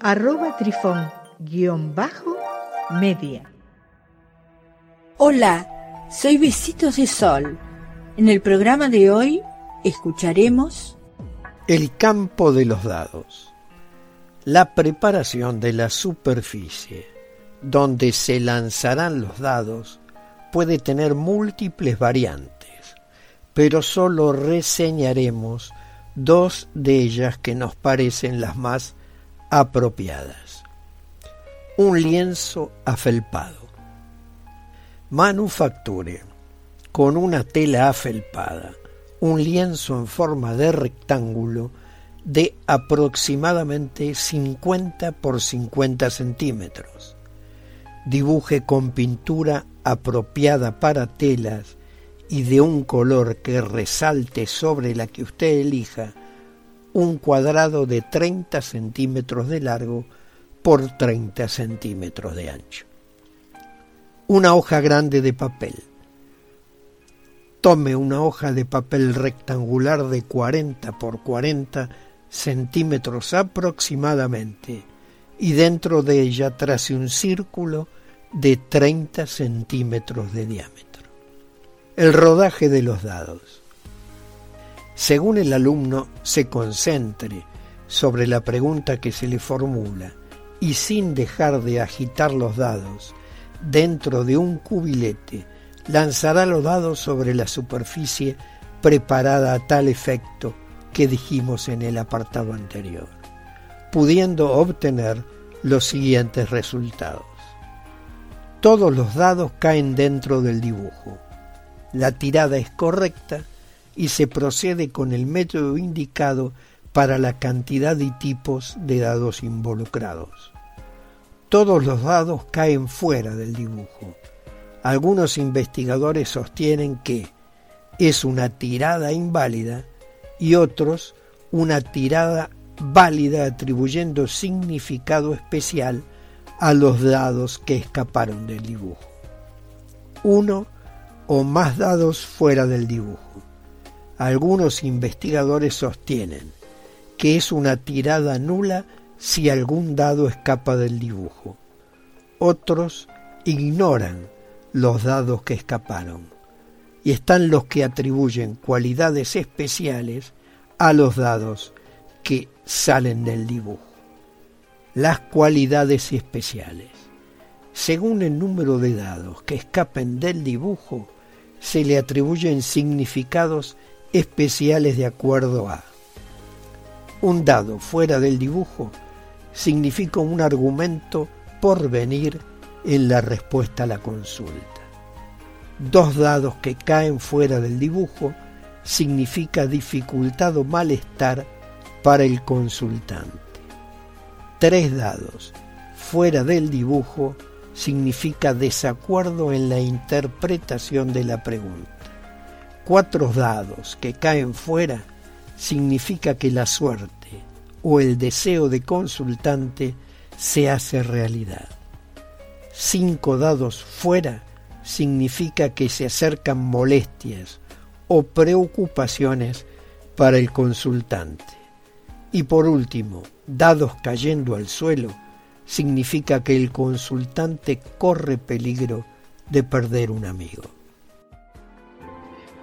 arroba trifón-media. Hola, soy Besitos de Sol. En el programa de hoy escucharemos El campo de los dados. La preparación de la superficie donde se lanzarán los dados puede tener múltiples variantes, pero solo reseñaremos dos de ellas que nos parecen las más apropiadas. Un lienzo afelpado. Manufacture con una tela afelpada un lienzo en forma de rectángulo de aproximadamente 50 por 50 centímetros dibuje con pintura apropiada para telas y de un color que resalte sobre la que usted elija un cuadrado de 30 centímetros de largo por 30 centímetros de ancho. Una hoja grande de papel. Tome una hoja de papel rectangular de 40 por 40 centímetros aproximadamente y dentro de ella trace un círculo de 30 centímetros de diámetro. El rodaje de los dados. Según el alumno se concentre sobre la pregunta que se le formula y sin dejar de agitar los dados dentro de un cubilete, lanzará los dados sobre la superficie preparada a tal efecto que dijimos en el apartado anterior, pudiendo obtener los siguientes resultados. Todos los dados caen dentro del dibujo. La tirada es correcta y se procede con el método indicado para la cantidad y tipos de dados involucrados. Todos los dados caen fuera del dibujo. Algunos investigadores sostienen que es una tirada inválida y otros una tirada válida atribuyendo significado especial a los dados que escaparon del dibujo. Uno o más dados fuera del dibujo. Algunos investigadores sostienen que es una tirada nula si algún dado escapa del dibujo. Otros ignoran los dados que escaparon. Y están los que atribuyen cualidades especiales a los dados que salen del dibujo las cualidades especiales. Según el número de dados que escapen del dibujo, se le atribuyen significados especiales de acuerdo a un dado fuera del dibujo significa un argumento por venir en la respuesta a la consulta. Dos dados que caen fuera del dibujo significa dificultad o malestar para el consultante tres dados fuera del dibujo significa desacuerdo en la interpretación de la pregunta. Cuatro dados que caen fuera significa que la suerte o el deseo de consultante se hace realidad. Cinco dados fuera significa que se acercan molestias o preocupaciones para el consultante. Y por último, dados cayendo al suelo, significa que el consultante corre peligro de perder un amigo.